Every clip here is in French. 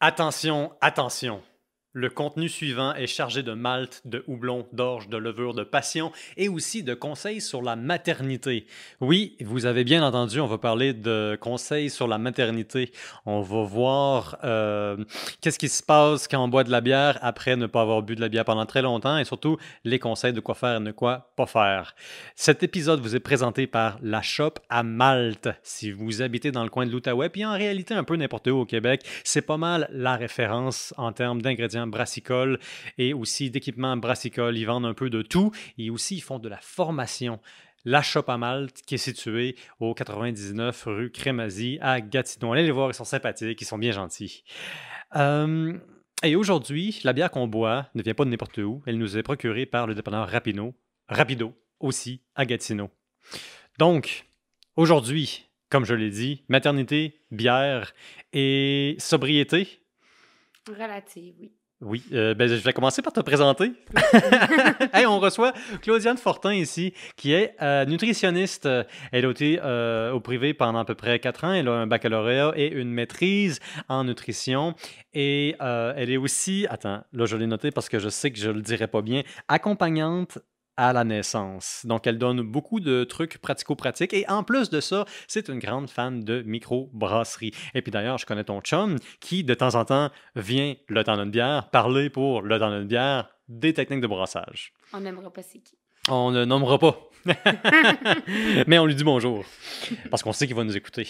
Attention, attention. Le contenu suivant est chargé de malt, de houblon, d'orge, de levure, de passion et aussi de conseils sur la maternité. Oui, vous avez bien entendu, on va parler de conseils sur la maternité. On va voir euh, qu'est-ce qui se passe quand on boit de la bière après ne pas avoir bu de la bière pendant très longtemps et surtout les conseils de quoi faire et de quoi pas faire. Cet épisode vous est présenté par La Shop à Malte. Si vous habitez dans le coin de l'Outaouais, puis en réalité un peu n'importe où au Québec, c'est pas mal la référence en termes d'ingrédients brassicole et aussi d'équipements brassicole. Ils vendent un peu de tout et aussi ils font de la formation. La Shop à Malte, qui est située au 99 rue Crémazie à Gatineau. Allez les voir, ils sont sympathiques, ils sont bien gentils. Euh, et aujourd'hui, la bière qu'on boit ne vient pas de n'importe où. Elle nous est procurée par le dépanneur Rapido, Rapido aussi à Gatineau. Donc, aujourd'hui, comme je l'ai dit, maternité, bière et sobriété? Relative, oui. Oui, euh, ben, je vais commencer par te présenter. hey, on reçoit Claudiane Fortin ici, qui est euh, nutritionniste. Elle a été euh, au privé pendant à peu près quatre ans. Elle a un baccalauréat et une maîtrise en nutrition. Et elle est aussi, attends, là je l'ai noté parce que je sais que je le dirai pas bien, accompagnante à la naissance. Donc, elle donne beaucoup de trucs pratico-pratiques. Et en plus de ça, c'est une grande fan de micro-brasserie. Et puis d'ailleurs, je connais ton chum qui, de temps en temps, vient, le temps d'une bière, parler pour le temps d'une bière des techniques de brassage. On n'aimera pas c'est qui. On ne nommera pas. Mais on lui dit bonjour. Parce qu'on sait qu'il va nous écouter.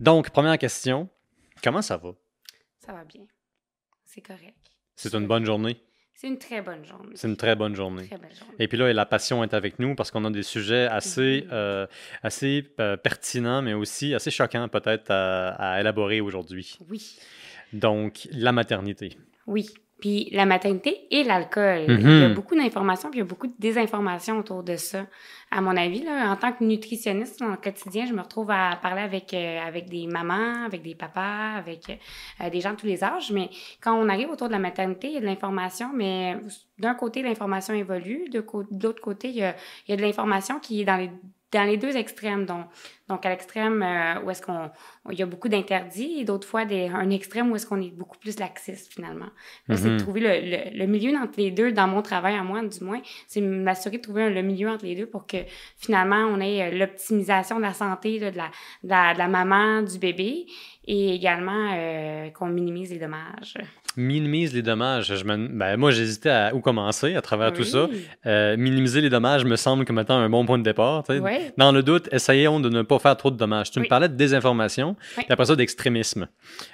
Donc, première question. Comment ça va? Ça va bien. C'est correct. C'est une bonne journée? C'est une très bonne journée. C'est une très bonne journée. Et puis là, la passion est avec nous parce qu'on a des sujets assez, euh, assez euh, pertinents, mais aussi assez choquants peut-être à, élaborer aujourd'hui. Oui. Donc, la maternité. Oui. Puis la maternité et l'alcool. Il y a mm-hmm. beaucoup d'informations, puis il y a beaucoup de désinformations autour de ça. À mon avis, là, en tant que nutritionniste dans le quotidien, je me retrouve à parler avec, euh, avec des mamans, avec des papas, avec euh, des gens de tous les âges. Mais quand on arrive autour de la maternité, il y a de l'information, mais d'un côté, l'information évolue. De, de l'autre côté, il y, a, il y a de l'information qui est dans les dans les deux extrêmes. Donc, donc à l'extrême euh, où est-ce qu'on il y a beaucoup d'interdits et d'autres fois des, un extrême où est-ce qu'on est beaucoup plus laxiste finalement. C'est de mm-hmm. trouver le, le, milieu entre les deux dans mon travail à moi du moins, c'est m'assurer de trouver le milieu entre les deux pour que finalement on ait euh, l'optimisation de la santé de, la, de, la, de, la, maman, du bébé et également euh, qu'on minimise les dommages minimise les dommages. Je me... ben, moi, j'hésitais à où commencer à travers tout ça. Euh, minimiser les dommages me semble comme étant un bon point de départ. Dans le doute, essayons de ne pas faire trop de dommages. Tu me parlais de désinformation, et après ça, d'extrémisme.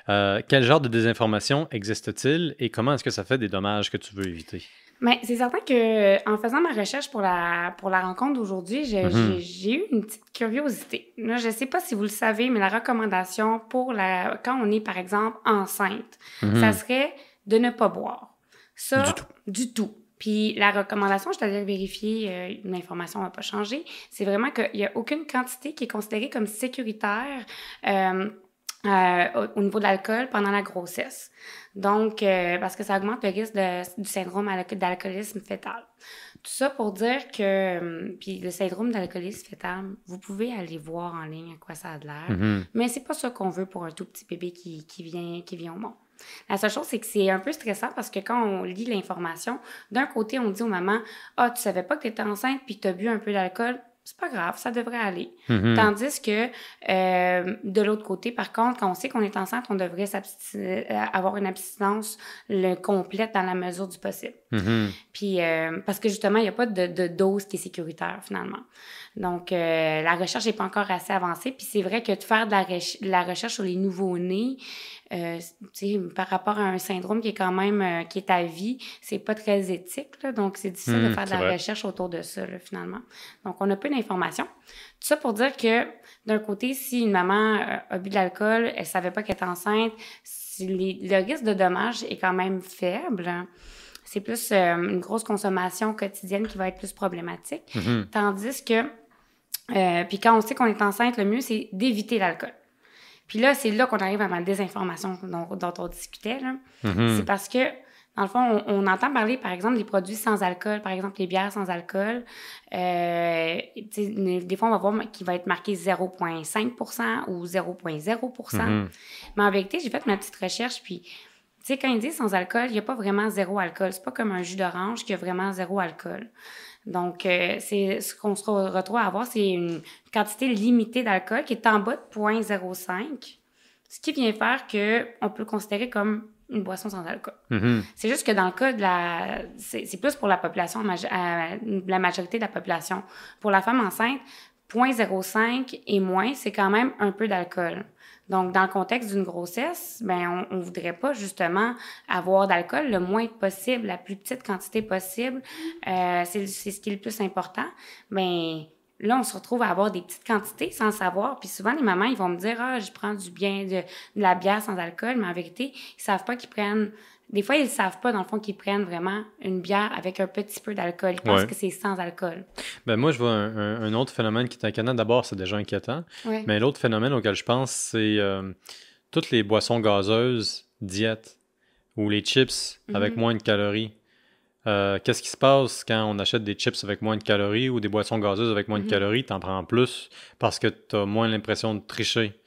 Euh, quel genre de désinformation existe-t-il et comment est-ce que ça fait des dommages que tu veux éviter? Mais c'est certain que en faisant ma recherche pour la, pour la rencontre d'aujourd'hui, mm-hmm. j'ai eu une petite curiosité. je ne sais pas si vous le savez, mais la recommandation pour la quand on est, par exemple, enceinte, mm-hmm. ça serait de ne pas boire. Ça, du tout. Du tout. Puis la recommandation, je t'avais vérifier, euh, l'information n'a pas changé, c'est vraiment qu'il n'y a aucune quantité qui est considérée comme sécuritaire euh, euh, au, niveau de l'alcool pendant la grossesse. Donc, euh, parce que ça augmente le risque du syndrome d'alcoolisme fœtal. Tout ça pour dire que, euh, puis le syndrome d'alcoolisme fœtal, vous pouvez aller voir en ligne à quoi ça a l'air, mm-hmm. mais c'est pas ça qu'on veut pour un tout petit bébé qui, qui, vient, qui vient au monde. La seule chose, c'est que c'est un peu stressant parce que quand on lit l'information, d'un côté, on dit aux mamans Ah, tu savais pas que tu étais enceinte puis tu as bu un peu d'alcool c'est pas grave, ça devrait aller. Mm-hmm. Tandis que euh, de l'autre côté, par contre, quand on sait qu'on est enceinte, on devrait euh, avoir une abstinence le complète dans la mesure du possible. Mm-hmm. Puis euh, parce que justement, il n'y a pas de, de, dose qui est sécuritaire finalement. Donc la recherche n'est pas encore assez avancée. Puis c'est vrai que de faire de la, la recherche sur les nouveaux-nés, euh, par rapport à un syndrome qui est quand même euh, qui est à vie, c'est pas très éthique. Là, donc, c'est difficile de hmm, faire de la recherche autour de ça, là, finalement. Donc, on a peu d'informations. Tout ça pour dire que, d'un côté, si une maman euh, a bu de l'alcool, elle savait pas qu'elle était enceinte, si le risque de dommage est quand même faible. C'est plus une grosse consommation quotidienne qui va être plus problématique. Mm-hmm. Tandis que, puis quand on sait qu'on est enceinte, le mieux, c'est d'éviter l'alcool. Puis là, c'est là qu'on arrive à ma désinformation dont, on discutait. Mm-hmm. C'est parce que, dans le fond, on, entend parler, par exemple, des produits sans alcool, par exemple, les bières sans alcool. Euh, des fois, on va voir qu'il va être marqué 0,5% ou 0,0 mm-hmm. Mais en vérité, j'ai fait ma petite recherche, puis Tu sais, quand ils disent sans alcool, il n'y a pas vraiment zéro alcool. C'est pas comme un jus d'orange qui a vraiment zéro alcool. Donc, euh, c'est ce qu'on se retrouve à avoir, c'est une quantité limitée d'alcool qui est en bas de 0.05, ce qui vient faire que on peut le considérer comme une boisson sans alcool. Mhm. C'est juste que dans le cas de la... C'est plus pour la population, la majorité de la population. Pour la femme enceinte, 0.05 et moins, c'est quand même un peu d'alcool. Donc, dans le contexte d'une grossesse, ben, on, on voudrait pas justement avoir d'alcool le moins possible, la plus petite quantité possible. Euh, c'est ce qui est le plus important. Ben, là, on se retrouve à avoir des petites quantités sans savoir. Puis souvent, les mamans, ils vont me dire, ah, je prends du bien, de, de la bière sans alcool, mais en vérité, ils savent pas qu'ils prennent des fois, ils ne savent pas, dans le fond, qu'ils prennent vraiment une bière avec un petit peu d'alcool. Ils pensent que c'est sans alcool. Ben moi, je vois un, autre phénomène qui est inquiétant. D'abord, c'est déjà inquiétant. Mais l'autre phénomène auquel je pense, c'est euh, toutes les boissons gazeuses, diète, ou les chips avec mhm. moins de calories. Euh, qu'est-ce qui se passe quand on achète des chips avec moins de calories ou des boissons gazeuses avec moins de mhm. calories? Tu en prends plus parce que tu as moins l'impression de tricher.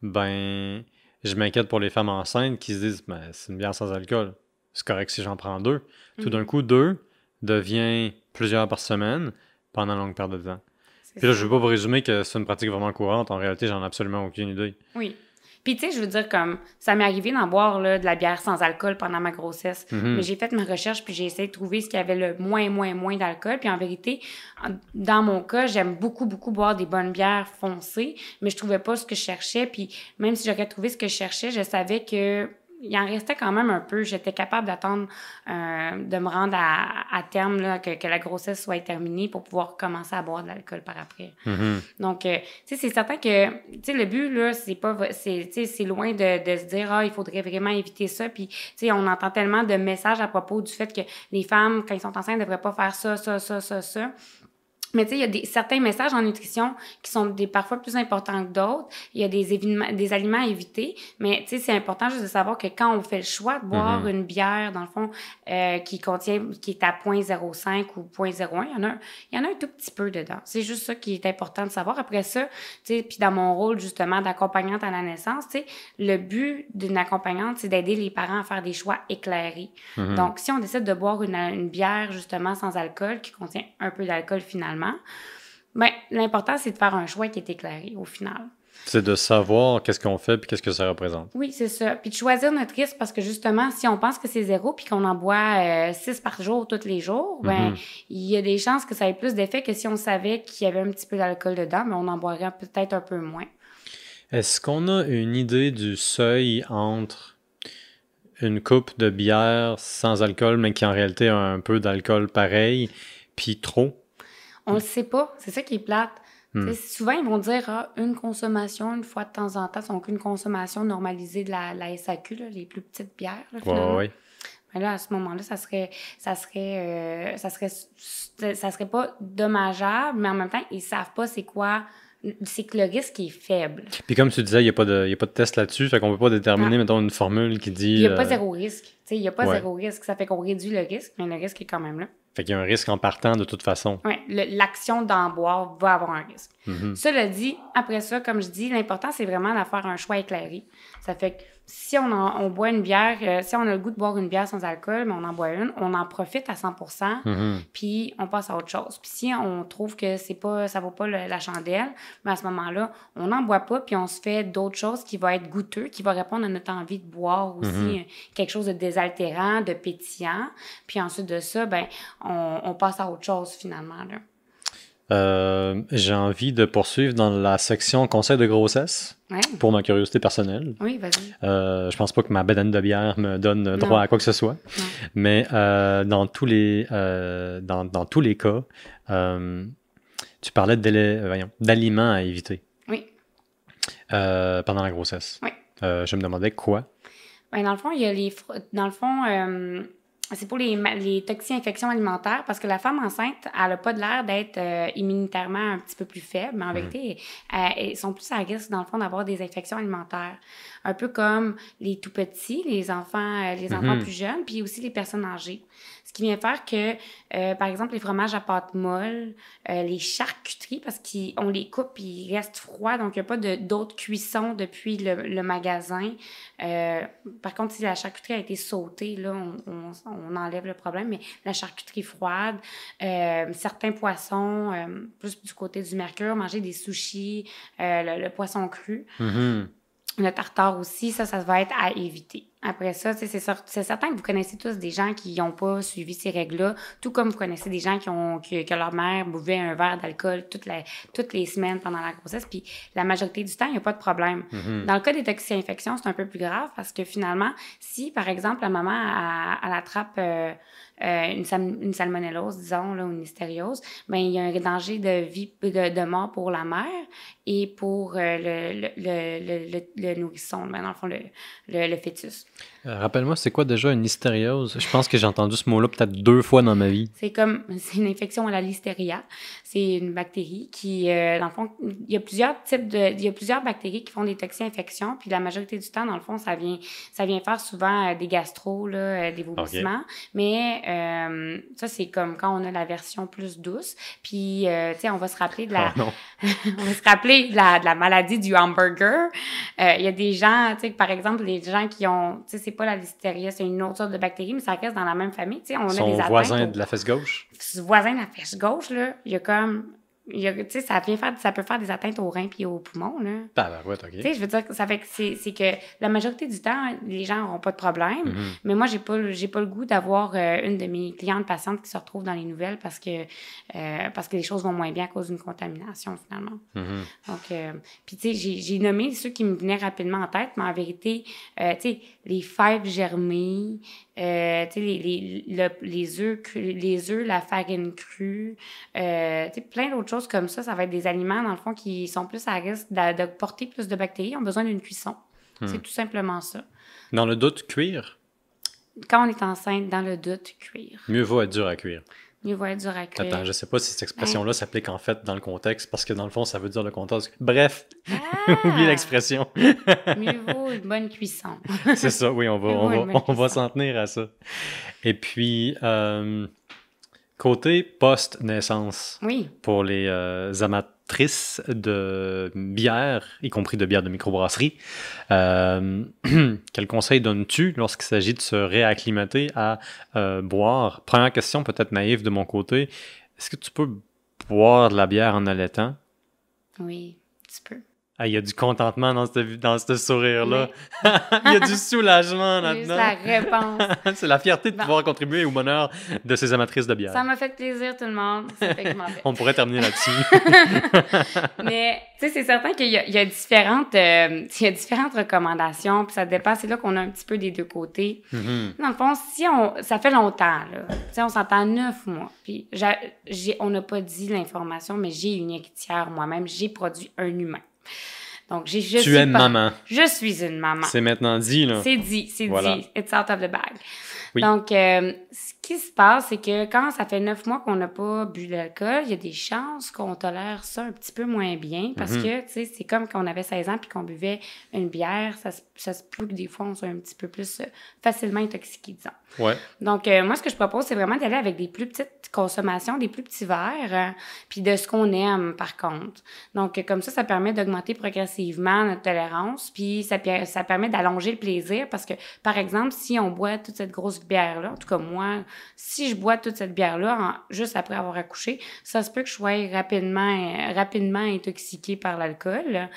Ben, je m'inquiète pour les femmes enceintes qui se disent ben, c'est une bière sans alcool. C'est correct si j'en prends deux. Tout d'un mhm. coup, deux devient plusieurs par semaine pendant une longue période de temps. Puis là, je ne veux pas vous résumer que c'est une pratique vraiment courante. En réalité, j'en ai absolument aucune idée. Oui. Puis, tu sais, je veux dire, comme, ça m'est arrivé d'en boire là, de la bière sans alcool pendant ma grossesse. Mhm. Mais j'ai fait ma recherche, puis j'ai essayé de trouver ce qui avait le moins, moins, moins d'alcool. Puis en vérité, dans mon cas, j'aime beaucoup, beaucoup boire des bonnes bières foncées, mais je trouvais pas ce que je cherchais. Puis même si j'aurais trouvé ce que je cherchais, je savais que il en restait quand même un peu. J'étais capable d'attendre euh, de me rendre à, terme, là, que, que, la grossesse soit terminée pour pouvoir commencer à boire de l'alcool par après. Mm-hmm. Donc, euh, tu sais, c'est certain que, tu sais, le but, là, c'est pas, c'est, c'est loin de, de, se dire, ah, il faudrait vraiment éviter ça. Puis, tu sais, on entend tellement de messages à propos du fait que les femmes, quand elles sont enceintes, ne devraient pas faire ça, ça, ça, ça, ça. Mais tu sais, il y a des, certains messages en nutrition qui sont des, parfois plus importants que d'autres. Il y a des, des aliments à éviter. Mais tu sais, c'est important juste de savoir que quand on fait le choix de boire mm-hmm. une bière, dans le fond, euh, qui contient, qui est à 0.05 ou 0.01, il y en a, il y en a un tout petit peu dedans. C'est juste ça qui est important de savoir. Après ça, tu sais, puis dans mon rôle, justement, d'accompagnante à la naissance, tu sais, le but d'une accompagnante, c'est d'aider les parents à faire des choix éclairés. Mm-hmm. Donc, si on décide de boire une, une bière, justement, sans alcool, qui contient un peu d'alcool finalement, ben, l'important, c'est de faire un choix qui est éclairé au final. C'est de savoir qu'est-ce qu'on fait puis qu'est-ce que ça représente. Oui, c'est ça. Puis de choisir notre risque parce que justement, si on pense que c'est zéro puis qu'on en boit euh, six par jour tous les jours, ben mhm. il y a des chances que ça ait plus d'effet que si on savait qu'il y avait un petit peu d'alcool dedans, mais on en boirait peut-être un peu moins. Est-ce qu'on a une idée du seuil entre une coupe de bière sans alcool, mais qui en réalité a un peu d'alcool pareil, puis trop? On le sait pas. C'est ça qui est plate. Hmm. Souvent, ils vont dire ah, une consommation une fois de temps en temps, donc une consommation normalisée de la, la SAQ, les plus petites bières. Oui, Mais là, à ce moment-là, ça serait, ça serait, euh, ça serait, ça serait pas dommageable, mais en même temps, ils savent pas c'est quoi c'est que le risque est faible. Puis comme tu disais, il n'y a, pas de, a pas de test là-dessus, fait qu'on peut pas déterminer, ah. mettons, une formule qui dit... Il n'y a pas euh, zéro risque. Il n'y a pas zéro risque. Ça fait qu'on réduit le risque, mais le risque est quand même là. Fait qu'il y a un risque en partant de toute façon. Oui, l'action d'en boire va avoir un risque. Mm-hmm. Cela dit, après ça, comme je dis, l'important, c'est vraiment de faire un choix éclairé. Ça fait que si on, on boit une bière, euh, si on a le goût de boire une bière sans alcool, mais on en boit une, on en profite à 100 mm-hmm. puis on passe à autre chose. Puis si on trouve que c'est pas, ça vaut pas la chandelle, mais à ce moment-là, on n'en boit pas, puis on se fait d'autres choses qui vont être goûteux, qui vont répondre à notre envie de boire aussi, mm-hmm. euh, quelque chose de désaltérant, de pétillant. Puis ensuite de ça, ben, on, on passe à autre chose finalement. Là. Euh, j'ai envie de poursuivre dans la section conseil de grossesse pour ma curiosité personnelle. Oui, vas-y. Euh, je pense pas que ma bedaine de bière me donne droit à quoi que ce soit. Mais euh, dans, tous les, euh, dans, dans, tous les cas, tu parlais d'aliments à éviter. Oui. pendant la grossesse. Oui. je me demandais quoi? Ben, dans le fond, il y a les. Dans le fond, c'est pour les, les toxi-infections alimentaires parce que la femme enceinte, elle n'a pas de l'air d'être euh, immunitairement un petit peu plus faible, mais en mhm. vérité, elles, sont plus à risque, dans le fond, d'avoir des infections alimentaires. Un peu comme les tout petits, les enfants, euh, les enfants mhm. plus jeunes, puis aussi les personnes âgées. Ce qui vient faire que, euh, par exemple, les fromages à pâte molle, euh, les charcuteries, parce qu'on les coupe et ils restent froids, donc il n'y a pas d'autres cuissons depuis le, le magasin. Euh, par contre, si la charcuterie a été sautée, là, on, on, enlève le problème, mais la charcuterie froide, certains poissons, plus du côté du mercure, manger des sushis, le, poisson cru. Mm-hmm. Le tartare aussi, ça, ça va être à éviter. Après ça, c'est certain que vous connaissez tous des gens qui n'ont pas suivi ces règles-là, tout comme vous connaissez des gens qui ont que, leur mère buvait un verre d'alcool toutes les, toutes les semaines pendant la grossesse, puis la majorité du temps, il n'y a pas de problème. Mm-hmm. Dans le cas des toxi-infections, c'est un peu plus grave parce que finalement, si, par exemple, la maman, elle, attrape... Euh, euh, une, une, salmonellose, disons, là, ou une listériose, ben, il y a un danger de vie, de, de mort pour la mère et pour euh, le, le, le, le, nourrisson, ben, dans le fond, le, le, fœtus. Euh, rappelle-moi, c'est quoi déjà une listériose? Je pense que j'ai entendu ce mot-là peut-être deux fois dans ma vie. C'est comme, c'est une infection à la listeria. C'est une bactérie qui, euh, dans le fond, il y a plusieurs types de, il y a plusieurs bactéries qui font des toxi-infections, puis la majorité du temps, dans le fond, ça vient, ça vient faire souvent euh, des gastro, là, des vomissements. Mais ça, c'est comme quand on a la version plus douce. Puis, tu sais, on va se rappeler de la, oh on va se rappeler de la, de la maladie du hamburger. Il y a des gens, tu sais, par exemple, les gens qui ont, tu sais, pas la listeria, c'est une autre sorte de bactérie, mais ça reste dans la même famille. Tu sais, on Son a des voisin de la fesse gauche? Voisin de la fesse gauche, là, il y a comme ça, vient faire, ça peut faire des atteintes aux reins et aux poumons. Là. Ah, ouais, OK. je veux dire, ça fait que c'est que la majorité du temps, les gens n'auront pas de problème. Mm-hmm. Mais moi, j'ai pas, pas le goût d'avoir euh, une de mes clientes patientes qui se retrouve dans les nouvelles parce que, euh, parce que les choses vont moins bien à cause d'une contamination, finalement. Mm-hmm. Donc, euh, puis tu sais, j'ai nommé ceux qui me venaient rapidement en tête, mais en vérité, tu sais, les fèves germées, euh, les, les, le, les, œufs, les œufs, la farine crue, euh, plein d'autres choses comme ça. Ça va être des aliments, dans le fond, qui sont plus à risque de, porter plus de bactéries, ont besoin d'une cuisson. Hmm. C'est tout simplement ça. Dans le doute, cuire? Quand on est enceinte, dans le doute, cuire. Mieux vaut être dur à cuire. Mieux vaut être dur à cuire. Attends, je sais pas si cette expression-là s'applique en fait dans le contexte, parce que dans le fond, ça veut dire le contexte. Bref, ah! oublie l'expression. Mieux vaut une bonne cuisson. C'est ça, oui, on va, on va, on va s'en tenir à ça. Et puis, euh, côté post-naissance, oui. pour les euh, amateurs de bière, y compris de bière de microbrasserie. Euh, quel conseil donnes-tu lorsqu'il s'agit de se réacclimater à euh, boire? Première question, peut-être naïve de mon côté. Est-ce que tu peux boire de la bière en allaitant? Oui, tu peux. Ah, il y a du contentement dans ce, dans ce sourire-là. il y a du soulagement là-dedans. C'est la réponse. c'est la fierté de pouvoir contribuer au bonheur de ces amatrices de bière. Ça m'a fait plaisir, tout le monde. On pourrait terminer là-dessus. Mais, tu sais, c'est certain qu'il y, a différentes, euh, il y a différentes recommandations, puis ça dépend. C'est là qu'on a un petit peu des deux côtés. Mm-hmm. Dans le fond, si on, ça fait longtemps, là. Tu sais, on s'entend neuf mois. Puis, on n'a pas dit l'information, mais j'ai une héritière moi-même. J'ai produit un humain. Donc, j'ai, je tu es une maman. Je suis une maman. C'est maintenant dit, là. C'est dit, c'est dit. It's out of the bag. Donc, euh, ce qui se passe, c'est que quand ça fait neuf mois qu'on n'a pas bu d'alcool, il y a des chances qu'on tolère ça un petit peu moins bien parce mhm. que, tu sais, c'est comme quand on avait 16 ans puis qu'on buvait une bière, ça, ça se peut que des fois on soit un petit peu plus euh, facilement intoxiqué, disons. Ouais. Donc, euh, moi, ce que je propose, c'est vraiment d'aller avec des plus petites consommations, des plus petits verres, puis de ce qu'on aime, par contre. Donc, comme ça, ça permet d'augmenter progressivement notre tolérance, puis ça, ça permet d'allonger le plaisir parce que, par exemple, si on boit toute cette grosse bière-là, en tout cas moi, si je bois toute cette bière-là juste après avoir accouché, ça se peut que je sois rapidement, rapidement intoxiquée par l'alcool.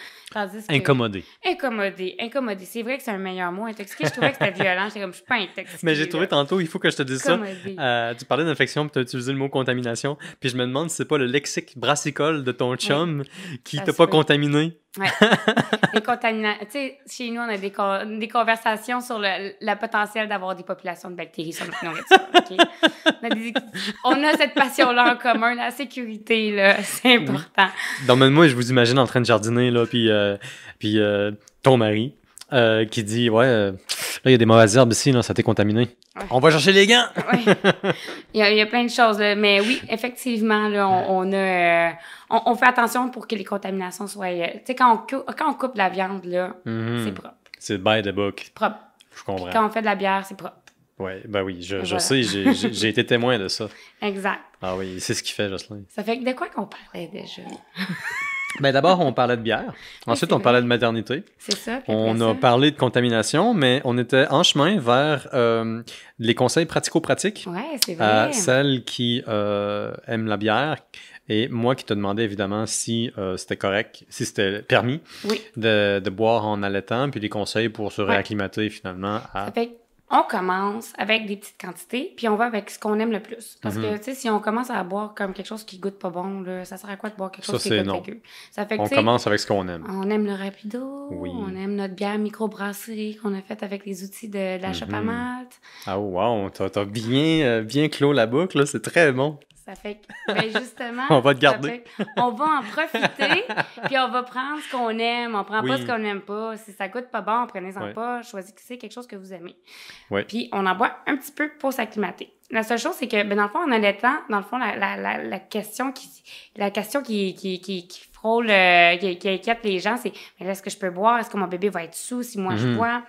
Incommodé. Incommodé. Incommodé. C'est vrai que c'est un meilleur mot, intoxiqué. Je trouvais que c'était violent. J'étais comme, je suis pas intoxiquée. Mais j'ai trouvé tantôt, il faut que je te dise ça. Euh, tu parlais d'infection, puis tu as utilisé le mot contamination. Puis je me demande si c'est pas le lexique brassicole de ton chum qui t'a pas contaminé. Ouais. les contaminations. Tu sais, chez nous, on a des, des conversations sur le, le potentiel d'avoir des populations de bactéries sur notre nourriture. on, a cette passion-là en commun, la sécurité, là, c'est important. Donc, moi, je vous imagine en train de jardiner, là, puis, euh, puis euh, ton mari, euh, qui dit Ouais, il y a des mauvaises herbes ici, là, ça t'est contaminé. On va chercher les gants! Oui. Il, y a, il y a plein de choses. là. Mais oui, effectivement, là, on, on a, euh, on, on fait attention pour que les contaminations soient. euh, Tu sais, quand quand on coupe la viande, là, Mhm. c'est propre. C'est by the book. propre. Je comprends. Quand on fait de la bière, c'est propre. Ouais, ben oui, je, je Voilà. sais, j'ai été témoin de ça. Exact. Ah oui, c'est ce qu'il fait, Jocelyn. Ça fait que de quoi qu'on parlait déjà? Ben d'abord, on parlait de bière. Ensuite, on parlait de maternité. C'est ça. On a ça- parlé de contamination, mais on était en chemin vers euh, les conseils pratico-pratiques Ouais, c'est à vrai. celles qui euh, aiment la bière. Et moi qui te demandais évidemment si euh, c'était correct, si c'était permis Oui. de, de boire en allaitant, puis des conseils pour se Ouais. réacclimater finalement à... Ça fait on commence avec des petites quantités, puis on va avec ce qu'on aime le plus. Parce Mhm. que, tu sais, si on commence à boire comme quelque chose qui goûte pas bon, là, ça sert à quoi de boire quelque Ça, chose qui goûte non. dégueu? Ça fait que, On commence avec ce qu'on aime. on aime le rapido, Oui. on aime notre bière microbrasserie qu'on a faite avec les outils de, de la à Mhm. malt. Ah wow, t'as bien, euh, bien clos la boucle, là, c'est très bon. Ça fait que, ben justement, On va te garder. fait on va en profiter, puis on va prendre ce qu'on aime. On prend pas ce qu'on n'aime pas. Si ça goûte pas bon, prenez-en Ouais. pas. Choisissez quelque chose que vous aimez. Ouais. Puis on en boit un petit peu pour s'acclimater. La seule chose, c'est que, ben, dans le fond, en allaitant, dans le fond, la, la, la, la question qui, la question qui, qui, qui, qui frôle, euh, qui, qui inquiète les gens, c'est, là, est-ce que je peux boire? Est-ce que mon bébé va être sous si moi je Mhm. bois?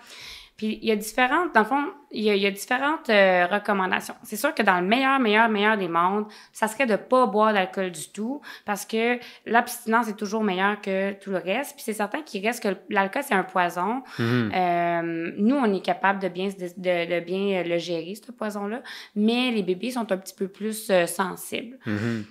Puis il y a différentes, dans le fond, il y a, il y a différentes euh, recommandations. C'est sûr que dans le meilleur, meilleur, meilleur des mondes, ça serait de pas boire d'alcool du tout parce que l'abstinence est toujours meilleure que tout le reste. Puis c'est certain qu'il reste que l'alcool, c'est un poison. Mhm. Euh, nous, on est capable de bien, de, de bien le gérer, ce poison-là, mais les bébés sont un petit peu plus euh, sensibles. Mhm.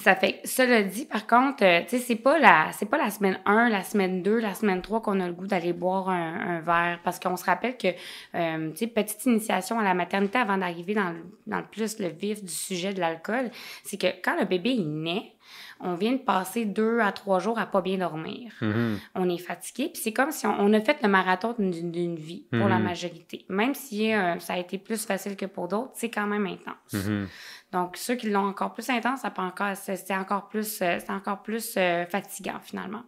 Ça fait cela dit, par contre, euh, tu sais, c'est pas la, c'est pas la semaine 1, la semaine 2, la semaine 3 qu'on a le goût d'aller boire un, un verre. Parce qu'on se rappelle que, euh, tu sais, petite initiation à la maternité avant d'arriver dans le, dans le plus le vif du sujet de l'alcool, c'est que quand le bébé, il naît, on vient de passer deux à trois jours à pas bien dormir. Mhm. On est fatigué, puis c'est comme si on, on a fait le marathon d'une vie pour la Mhm. majorité. Même si euh, ça a été plus facile que pour d'autres, c'est quand même intense. Mhm. Donc, ceux qui l'ont encore plus intense, ça peut encore, c'est encore plus, euh, c'est encore plus euh, fatigant finalement.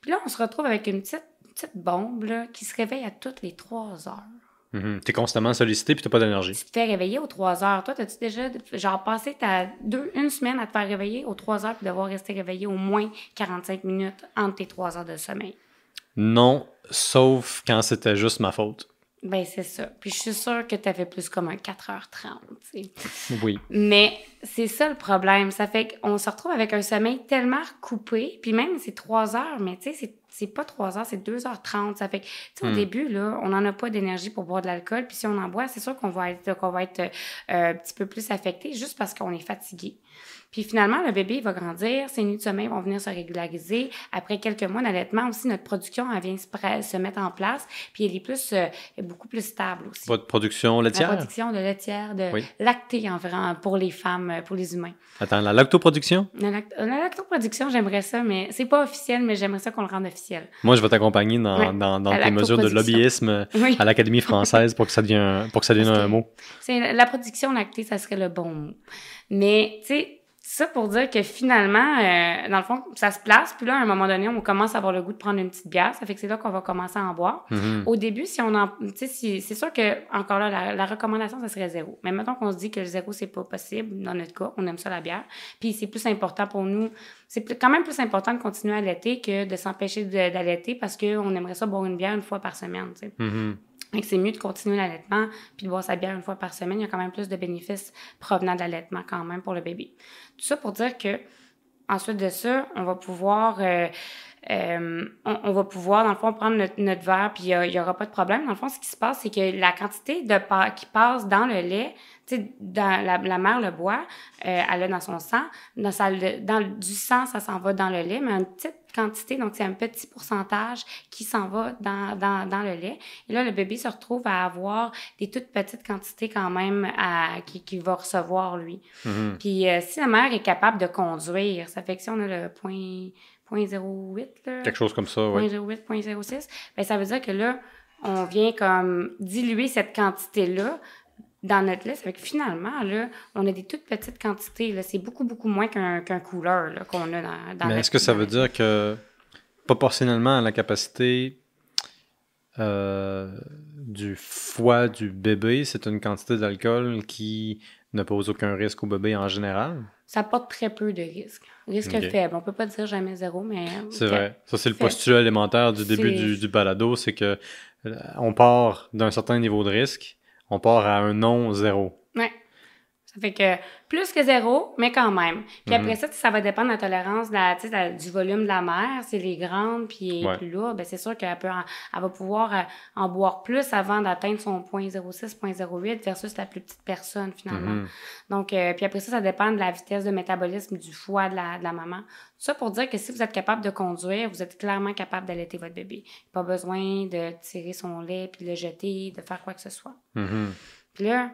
Puis là, on se retrouve avec une petite, petite bombe là, qui se réveille à toutes les trois heures. Mhm. T'es constamment sollicité puis t'as pas d'énergie. Tu te fais réveiller aux trois heures. Toi, as-tu déjà, genre, passé ta deux, une semaine à te faire réveiller aux trois heures puis devoir rester réveillé au moins 45 minutes entre tes trois heures de sommeil? Non, sauf quand c'était juste ma faute. Ben, c'est ça. Puis je suis sûre que tu avais plus comme un 4h30, tu sais. Oui. Mais c'est ça le problème. Ça fait qu'on se retrouve avec un sommeil tellement coupé, puis même c'est 3 heures, mais tu sais, c'est- c'est pas 3 heures, c'est 2h30. Ça fait tu sais, au Hmm. début, là, on n'en a pas d'énergie pour boire de l'alcool, puis si on en boit, c'est sûr qu'on va être, qu'on va être euh, un petit peu plus affecté juste parce qu'on est fatigué. Puis finalement, le bébé il va grandir, ses nuits de sommeil vont venir se régulariser. Après quelques mois d'allaitement aussi, notre production, elle vient se, mettre en place, puis elle est plus, euh, elle est beaucoup plus stable aussi. Votre production La laitière? production de laitière, de Oui. lactée en vrai, pour les femmes, euh, pour les humains. Attends, la lactoproduction? La, lact- la lactoproduction, j'aimerais ça, mais c'est pas officiel, mais j'aimerais ça qu'on le rende officiel. Moi, je vais t'accompagner dans, Ouais, dans, dans la tes mesures de lobbyisme Oui. à l'Académie française pour que ça devienne, pour que ça devienne Parce un mot. C'est la production lactée, ça serait le bon mot. Mais, tu sais, ça pour dire que finalement, euh, dans le fond, ça se place, puis là, à un moment donné, on commence à avoir le goût de prendre une petite bière, ça fait que c'est là qu'on va commencer à en boire. Mhm. Au début, si on en, tu sais, si, c'est sûr que encore là, la, la recommandation, ça serait zéro. Mais mettons qu'on se dit que le zéro, c'est pas possible. Dans notre cas, on aime ça la bière. Puis c'est plus important pour nous. C'est plus- quand même plus important de continuer à allaiter que de s'empêcher de- d'allaiter parce qu'on aimerait ça boire une bière une fois par semaine. Tu sais. Mhm. Que c'est mieux de continuer l'allaitement puis de boire sa bière une fois par semaine. Il y a quand même plus de bénéfices provenant de l'allaitement quand même pour le bébé. Tout ça pour dire que ensuite de ça, on va pouvoir euh, euh, on, on va pouvoir, dans le fond, prendre notre, notre verre, puis il n'y aura pas de problème. Dans le fond, ce qui se passe, c'est que la quantité de qui passe dans le lait, tu sais, dans la, la mère le boit, euh, elle l'a dans son sang. Dans, sa, dans du sang, ça s'en va dans le lait, mais une petite quantité, donc c'est un petit pourcentage qui s'en va dans, dans, dans le lait. Et là, le bébé se retrouve à avoir des toutes petites quantités quand même à, qui- qu'il va recevoir, lui. Mhm. Puis euh, si la mère est capable de conduire, ça fait que si on a le point, point 0,8, là, Quelque chose comme ça, oui. 0,08, 0,06, ben ça veut dire que là, on vient comme diluer cette quantité-là dans notre lait. Ça fait que finalement, là, on a des toutes petites quantités. Là. C'est beaucoup, beaucoup moins qu'un qu'un couleur là, qu'on a dans, dans Mais est-ce que ça veut dire que, proportionnellement à la capacité, euh, du foie du bébé, c'est une quantité d'alcool qui ne pose aucun risque au bébé en général? Ça porte très peu de risques. Risque faible. On peut pas dire jamais zéro, mais. C'est vrai. Ça, c'est le postulat élémentaire du début du, du balado, c'est que euh, on part d'un certain niveau de risque, on part à un non zéro. Ouais. Ça fait que plus que zéro, mais quand même. Puis après mhm. ça, ça va dépendre de la tolérance de la, du volume de la mère. Si elle est grande puis plus lourde, ben c'est sûr qu'elle peut elle va pouvoir euh, en boire plus avant d'atteindre son 0.06, 0.08 versus la plus petite personne finalement. Mhm. Donc, euh, puis après ça, ça dépend de la vitesse de métabolisme du foie de la, de la maman. Ça pour dire que si vous êtes capable de conduire, vous êtes clairement capable d'allaiter votre bébé. Pas besoin de tirer son lait puis de le jeter, de faire quoi que ce soit. Mhm. Puis là,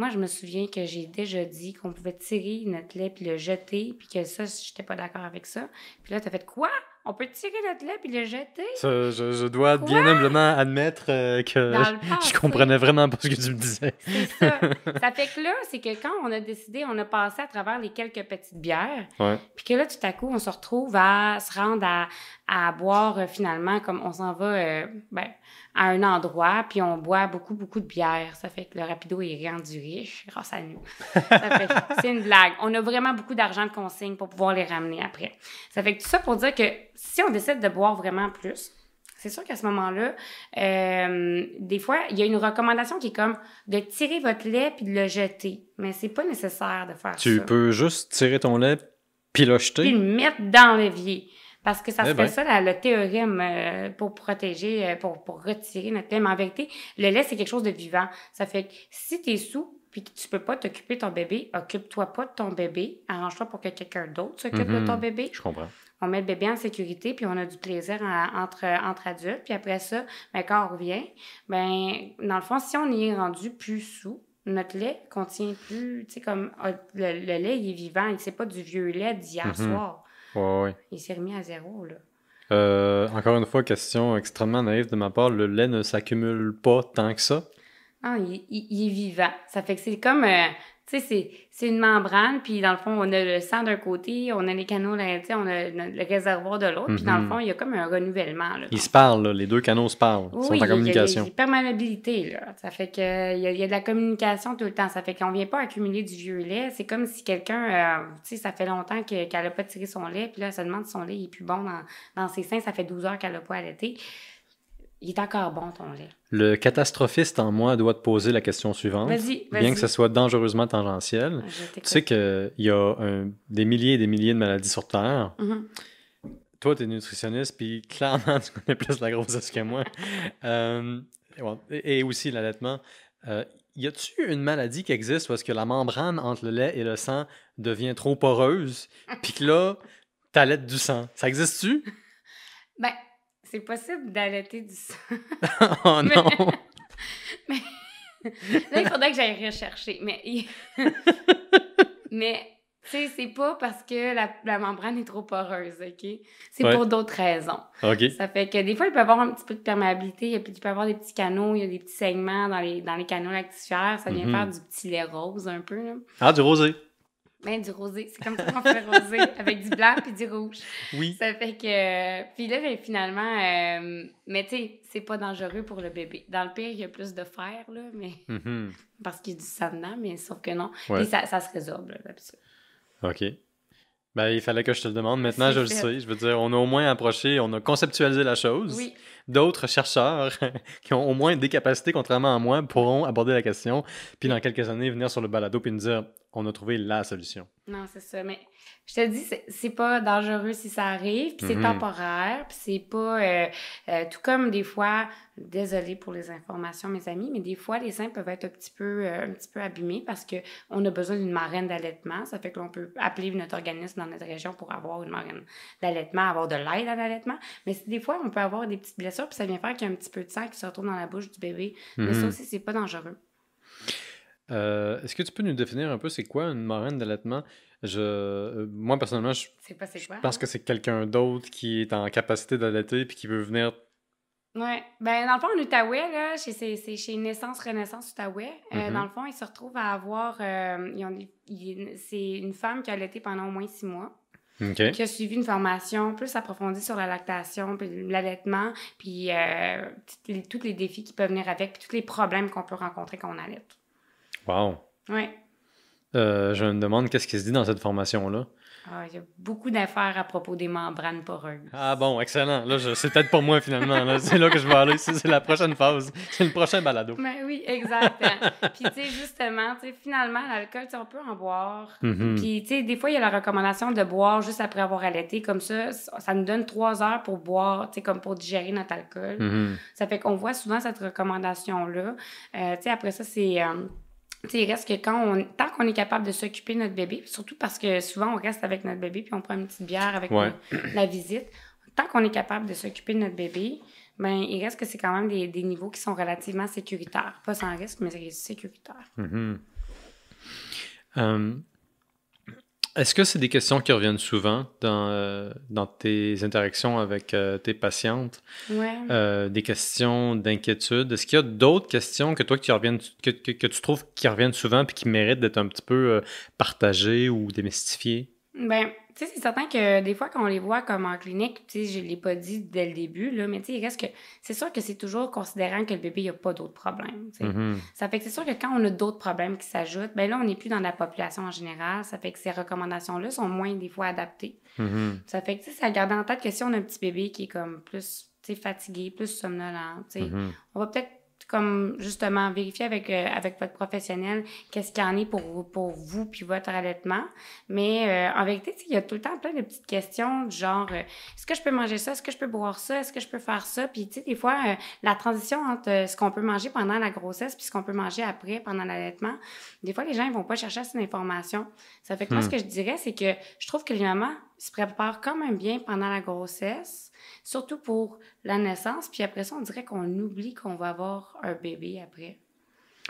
moi, je me souviens que j'ai déjà dit qu'on pouvait tirer notre lait puis le jeter, puis que ça, j'étais pas d'accord avec ça. Puis là, t'as fait quoi? On peut tirer notre lait puis le jeter? Ça, je, dois bien humblement admettre euh, que je, comprenais vraiment pas ce que tu me disais. C'est ça. ça fait que là, c'est que quand on a décidé, on a passé à travers les quelques petites bières, puis que là, tout à coup, on se retrouve à se rendre à, à boire euh, finalement, comme on s'en va euh, ben, à un endroit, puis on boit beaucoup, beaucoup de bière. Ça fait que le rapido est rendu riche grâce à nous. c'est une blague. On a vraiment beaucoup d'argent de consigne pour pouvoir les ramener après. Ça fait que tout ça pour dire que si on décide de boire vraiment plus, c'est sûr qu'à ce moment-là, euh, des fois, il y a une recommandation qui est comme de tirer votre lait puis de le jeter. Mais c'est pas nécessaire de faire ça. Tu peux juste tirer ton lait puis le jeter? Puis le mettre dans l'évier. Parce que ça eh serait ben. ça, le théorème euh, pour protéger, euh, pour, pour retirer notre lait. Mais en vérité, le lait, c'est quelque chose de vivant. Ça fait que si tu es sous puis que tu peux pas t'occuper de ton bébé, occupe-toi pas de ton bébé. Arrange-toi pour que quelqu'un d'autre s'occupe de ton mhm. bébé. Je comprends. On met le bébé en sécurité, puis on a du plaisir entre, entre adultes. Puis après ça, ben, quand on revient, ben, dans le fond, si on y est rendu plus sous, notre lait contient plus, tu sais, comme ah, le, lait, il est vivant, c'est pas du vieux lait d'hier mhm. soir. Il s'est remis à zéro, là. Euh, encore une fois, question extrêmement naïve de ma part, le lait ne s'accumule pas tant que ça? Ah, il, est vivant. Ça fait que c'est comme, euh, tu sais, c'est une membrane, puis dans le fond, on a le sang d'un côté, on a les canaux, là, on a le réservoir de l'autre, puis dans le mhm. fond, il y a comme un renouvellement. Là, Ils se parlent, là, les deux canaux se parlent, ils sont en communication. Il y a, perméabilité, là. Ça fait qu'il y, a, y a de la communication tout le temps. Ça fait qu'on vient pas accumuler du vieux lait. C'est comme si quelqu'un, euh, tu sais, ça fait longtemps qu'elle n'a pas tiré son lait, puis là, elle se demande si son lait est plus bon dans, dans ses seins. Ça fait 12 heures qu'elle n'a pas allaité. Il est encore bon, ton lait. Le catastrophiste en moi doit te poser la question suivante. Vas-y, vas Bien que ce soit dangereusement tangentiel. Tu sais qu'il y a des milliers et des milliers de maladies sur Terre. Mm-hmm. Toi, tu es nutritionniste, puis clairement, tu connais plus la grossesse que moi. Euh, et aussi l'allaitement. Euh, y a-tu une maladie qui existe où est-ce que la membrane entre le lait et le sang devient trop poreuse, puis que là, t'allaites du sang? Ça existe-tu? Ben, c'est possible d'allaiter du sang. oh non! Mais, là, il faudrait que j'aille rechercher. Mais, mais tu sais, c'est pas parce que la, membrane est trop poreuse, OK? C'est pour d'autres raisons. OK. Ça fait que des fois, il peut y avoir un petit peu de perméabilité, il peut y avoir des petits canaux, il y a des petits segments dans les, dans les canaux lactifères, ça vient mm-hmm. faire du petit lait rose un peu. Là. Ah, du rosé. Ben, du rosé. C'est comme ça qu'on fait rosé, avec du blanc puis du rouge. Oui. Ça fait que. Puis là, ben, finalement, euh, mais tu sais, c'est pas dangereux pour le bébé. Dans le pire, il y a plus de fer, là, mais. Mm-hmm. Parce qu'il y a du sang dedans, mais sauf que non. Puis ça, ça se résorbe, là, OK. Ben, il fallait que je te le demande. Maintenant, je le sais. Je veux dire, on a au moins approché, on a conceptualisé la chose. Oui. D'autres chercheurs qui ont au moins des capacités, contrairement à moi, pourront aborder la question, puis dans quelques années, venir sur le balado puis nous dire on a trouvé la solution. Non, c'est ça. Mais je te dis, c'est pas dangereux si ça arrive, puis c'est mhm. temporaire, puis c'est pas... Euh, euh, tout comme des fois, désolé pour les informations, mes amis, mais des fois, les seins peuvent être un petit peu, euh, un petit peu abîmés parce qu'on a besoin d'une marraine d'allaitement. Ça fait que l'on peut appeler notre organisme dans notre région pour avoir une marraine d'allaitement, avoir de l'aide à l'allaitement. Mais des fois, on peut avoir des petites blessures, puis ça vient faire qu'il y a un petit peu de sang qui se retrouve dans la bouche du bébé. Mais ça mhm. aussi, c'est pas dangereux. Est-ce que tu peux nous définir un peu c'est quoi une marraine d'allaitement? Je, euh, moi, personnellement, je, pense que c'est quelqu'un d'autre qui est en capacité d'allaiter puis qui veut venir. Oui. Ben, dans le fond, en Outaouais, là, c'est chez Naissance Renaissance Outaouais. Euh, mm-hmm. Dans le fond, ils se retrouvent à avoir. c'est une femme qui a allaité pendant au moins six mois. qui a suivi une formation plus approfondie sur la lactation, puis l'allaitement, puis euh, tous les défis qui peuvent venir avec, puis tous les problèmes qu'on peut rencontrer quand on allait. Wow. Oui. Euh, je me demande qu'est-ce qui se dit dans cette formation-là. Ah, il y a beaucoup d'affaires à propos des membranes poreuses. Ah bon, excellent. Là, c'est peut-être pour moi finalement. C'est là que je vais aller. C'est la prochaine phase. C'est le prochain balado. Ben oui, exact. Puis tu sais, justement, tu sais, finalement, l'alcool, on peut en boire. Mm-hmm. Puis tu sais, des fois, il y a la recommandation de boire juste après avoir allaité. Comme ça, ça nous donne trois heures pour boire, tu sais, comme pour digérer notre alcool. Mm-hmm. Ça fait qu'on voit souvent cette recommandation-là. Euh, tu sais, après ça, c'est... Euh, il reste que quand on, tant qu'on est capable de s'occuper de notre bébé, surtout parce que souvent on reste avec notre bébé puis on prend une petite bière avec la visite, tant qu'on est capable de s'occuper de notre bébé, ben il reste que c'est quand même des, des, niveaux qui sont relativement sécuritaires. Pas sans risque, mais sécuritaires. Mm est-ce que c'est des questions qui reviennent souvent dans, euh, dans tes interactions avec euh, tes patientes? Ouais. Euh, des questions d'inquiétude? Est-ce qu'il y a d'autres questions que toi qui reviennent, que, que, que, tu trouves qui reviennent souvent et qui méritent d'être un petit peu partagées ou démystifiées? Ben, tu sais, c'est certain que des fois, quand on les voit comme en clinique, tu sais, je ne l'ai pas dit dès le début, là, mais tu sais, il reste que. C'est sûr que c'est toujours considérant que le bébé n'a pas d'autres problèmes. Mm-hmm. Ça fait que c'est sûr que quand on a d'autres problèmes qui s'ajoutent, ben là, on n'est plus dans la population en général. Ça fait que ces recommandations-là sont moins, des fois, adaptées. Mm-hmm. Ça fait que, tu sais, ça garde en tête que si on a un petit bébé qui est comme plus, tu sais, fatigué, plus somnolent, tu sais, mm-hmm. on va peut-être comme justement vérifier avec, euh, avec votre professionnel qu'est-ce qu'il y en est pour, pour vous puis votre allaitement. Mais euh, en vérité, il y a tout le temps plein de petites questions du genre euh, est-ce que je peux manger ça? Est-ce que je peux boire ça? Est-ce que je peux faire ça? Puis tu sais, des fois, la transition entre ce qu'on peut manger pendant la grossesse puis ce qu'on peut manger après pendant l'allaitement, des fois, les gens ils vont pas chercher cette information. Ça fait que moi, ce hmm. que je dirais, c'est que je trouve que les mamans se préparent quand même bien pendant la grossesse surtout pour la naissance. Puis après ça, on dirait qu'on oublie qu'on va avoir un bébé après.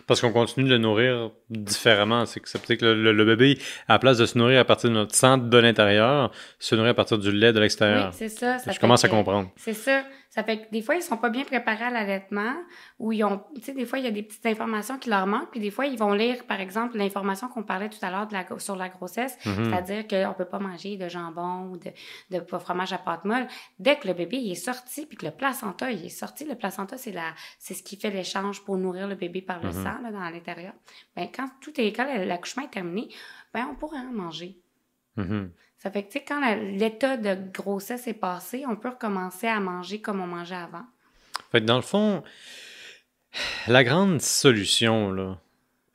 Parce qu'on continue de le nourrir différemment. C'est que, que le, bébé, à la place de se nourrir à partir de notre sang de l'intérieur, se nourrit à partir du lait de l'extérieur. Oui, c'est ça. ça je commence à comprendre. C'est ça. Ça fait que des fois, ils sont pas bien préparés à l'allaitement ou ils ont, tu sais, des fois, il y a des petites informations qui leur manquent, puis des fois, ils vont lire, par exemple, l'information qu'on parlait tout à l'heure de la, sur la grossesse, mm-hmm. c'est-à-dire qu'on peut pas manger de jambon ou de, de fromage à pâte molle. Dès que le bébé il est sorti, puis que le placenta il est sorti, le placenta, c'est la, c'est ce qui fait l'échange pour nourrir le bébé par le mm-hmm. sang, là, dans l'intérieur. Ben, quand tout est, quand l'accouchement est terminé, ben, on pourrait en manger. Mm-hmm. Ça fait que, tu sais, quand l'état de grossesse est passé, on peut recommencer à manger comme on mangeait avant. Fait que dans le fond, la grande solution, là,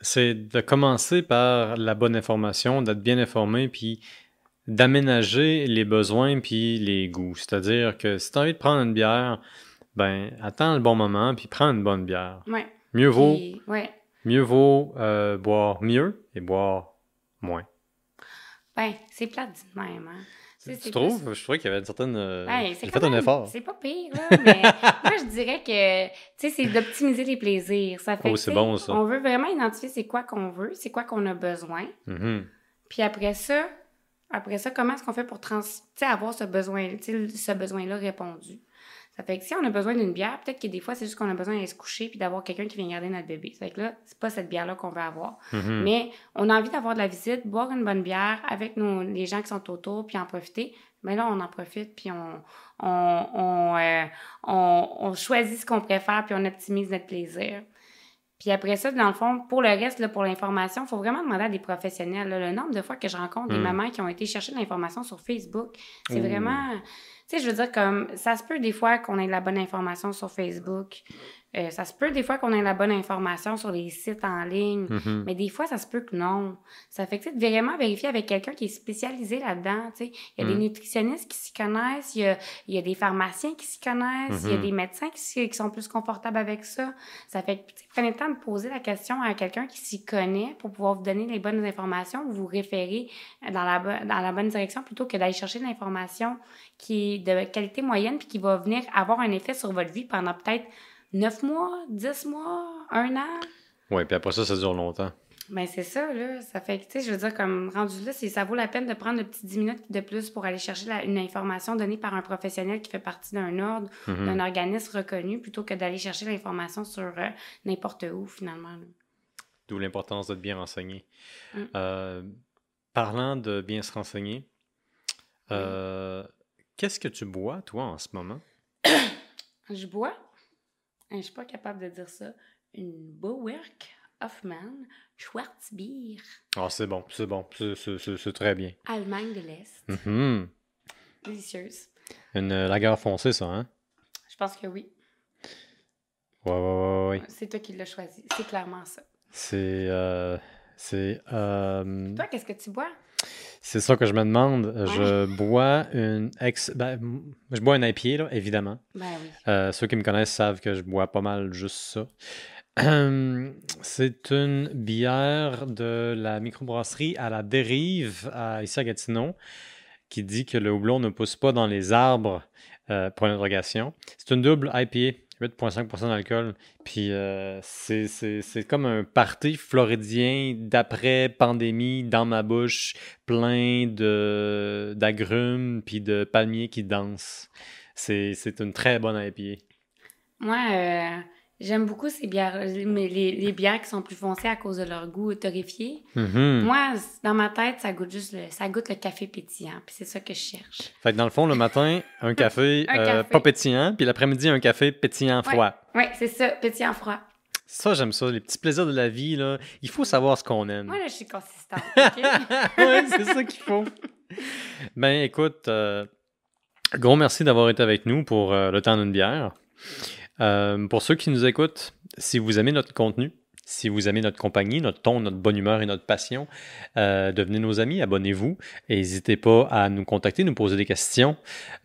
c'est de commencer par la bonne information, d'être bien informé, puis d'aménager les besoins puis les goûts. C'est-à-dire que si tu as envie de prendre une bière, ben attends le bon moment puis prends une bonne bière. Ouais. Mieux vaut, ouais. mieux vaut euh, boire mieux et boire moins. Ben, c'est plate de même, hein. Tu trouves? Je trouvais qu'il y avait une certaine. Euh, ben, c'est fait un effort. C'est pas pire, là, mais moi, je dirais que, tu sais, c'est d'optimiser les plaisirs. Ça fait oh, c'est bon, ça. On veut vraiment identifier c'est quoi qu'on veut, c'est quoi qu'on a besoin. Mm-hmm. Puis après ça, après ça, comment est-ce qu'on fait pour trans avoir ce besoin, ce besoin-là répondu? Ça fait que si on a besoin d'une bière, peut-être que des fois, c'est juste qu'on a besoin d'aller se coucher puis d'avoir quelqu'un qui vient garder notre bébé. Ça fait que là, c'est pas cette bière-là qu'on veut avoir. Mm-hmm. Mais on a envie d'avoir de la visite, boire une bonne bière avec nos, les gens qui sont autour puis en profiter. Mais là, on en profite puis on, on, on, euh, on, on choisit ce qu'on préfère puis on optimise notre plaisir. Puis après ça, dans le fond, pour le reste, là, pour l'information, il faut vraiment demander à des professionnels. le nombre de fois que je rencontre des mm. mamans qui ont été chercher de l'information sur Facebook, c'est vraiment tu sais, je veux dire, comme, ça se peut des fois qu'on ait de la bonne information sur Facebook. Euh, ça se peut des fois qu'on ait la bonne information sur les sites en ligne, mm-hmm. mais des fois, ça se peut que non. Ça fait que de vraiment vérifier avec quelqu'un qui est spécialisé là-dedans. Il y a des mm. nutritionnistes qui s'y connaissent, il y a, y a, des pharmaciens qui s'y connaissent, il y a mm-hmm. des médecins qui, qui, sont plus confortables avec ça. Ça fait que prenez le temps de poser la question à quelqu'un qui s'y connaît pour pouvoir vous donner les bonnes informations ou vous référer dans la, dans la bonne direction plutôt que d'aller chercher l'information qui est de qualité moyenne puis qui va venir avoir un effet sur votre vie pendant peut-être 9 mois, 10 mois, un an? Oui, puis après ça, ça dure longtemps. Ben c'est ça, là. Ça fait que, tu sais, je veux dire, comme rendu là, ça vaut la peine de prendre un petit 10 minutes de plus pour aller chercher une information donnée par un professionnel qui fait partie d'un ordre, mm-hmm. d'un organisme reconnu, plutôt que d'aller chercher l'information sur euh, n'importe où, finalement. D'où l'importance d'être bien renseigné. Mm. Euh, parlant de bien se renseigner, Euh, Qu'est-ce que tu bois, toi, en ce moment? Je bois, je suis pas capable de dire ça, une Bowerk Hoffman Schwarzbier, Ah, c'est bon, c'est bon, c'est- très bien. Allemagne de l'Est. Mhm. Délicieuse. Une euh, lagueur foncée, ça, hein? Je pense que oui. Ouais, ouais, ouais, ouais. C'est toi qui l'as choisi. C'est clairement ça. C'est. euh, c'est. euh, Toi, qu'est-ce que tu bois? C'est ça que je me demande. Je bois une ex. Ben, je bois un IPA, là, évidemment. Ben oui. Euh, ceux qui me connaissent savent que je bois pas mal juste ça. C'est une bière de la microbrasserie à la dérive à ici à Gatineau qui dit que le houblon ne pousse pas dans les arbres euh, pour l'interrogation. C'est une double IPA, 8,5% d'alcool. Puis euh, c'est- comme un party floridien d'après-pandémie dans ma bouche, plein d'agrumes puis de palmiers qui dansent. C'est c'est une très bonne IPA. Moi, euh, j'aime beaucoup ces bières, mais les, les bières qui sont plus foncées à cause de leur goût torréfié. Mhm. Moi, dans ma tête, ça goûte juste le, ça goûte le café pétillant. Puis c'est ça que je cherche. Fait que dans le fond, le matin, un café, Un euh, café. pas pétillant, puis l'après-midi, un café pétillant froid. Oui, c'est ça, pétillant froid. Ça, j'aime ça, les petits plaisirs de la vie, là. Il faut savoir ce qu'on aime. Moi, là, je suis consistante. OK? ouais, c'est ça qu'il faut. Ben, écoute, euh, gros merci d'avoir été avec nous pour euh, le temps d'une bière. Euh, pour ceux qui nous écoutent, si vous aimez notre contenu, si vous aimez notre compagnie, notre ton, notre bonne humeur et notre passion, euh, devenez nos amis, abonnez-vous et n'hésitez pas à nous contacter, nous poser des questions,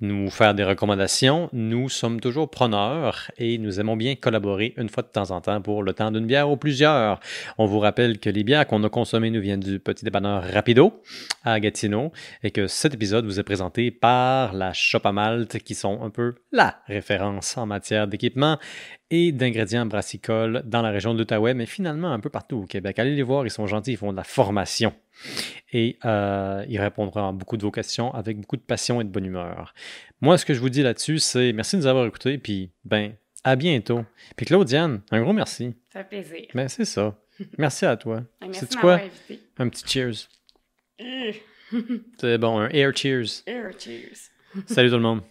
nous faire des recommandations. Nous sommes toujours preneurs et nous aimons bien collaborer une fois de temps en temps pour le temps d'une bière ou plusieurs. On vous rappelle que les bières qu'on a consommées nous viennent du petit dépanneur Rapido à Gatineau et que cet épisode vous est présenté par la Shop Malte qui sont un peu la référence en matière d'équipement et d'ingrédients brassicoles dans la région de l'Outaouais, mais finalement un peu partout au Québec. Allez les voir, ils sont gentils, ils font de la formation. Et euh, ils répondront à beaucoup de vos questions avec beaucoup de passion et de bonne humeur. Moi, ce que je vous dis là-dessus, c'est merci de nous avoir écoutés, puis ben, à bientôt. Puis Claudiane, un gros merci. Ça fait plaisir. Ben, c'est ça. Merci à toi. De quoi? invité. Un petit cheers. Euh, C'est bon, un air cheers. euh, cheers. Salut tout le monde.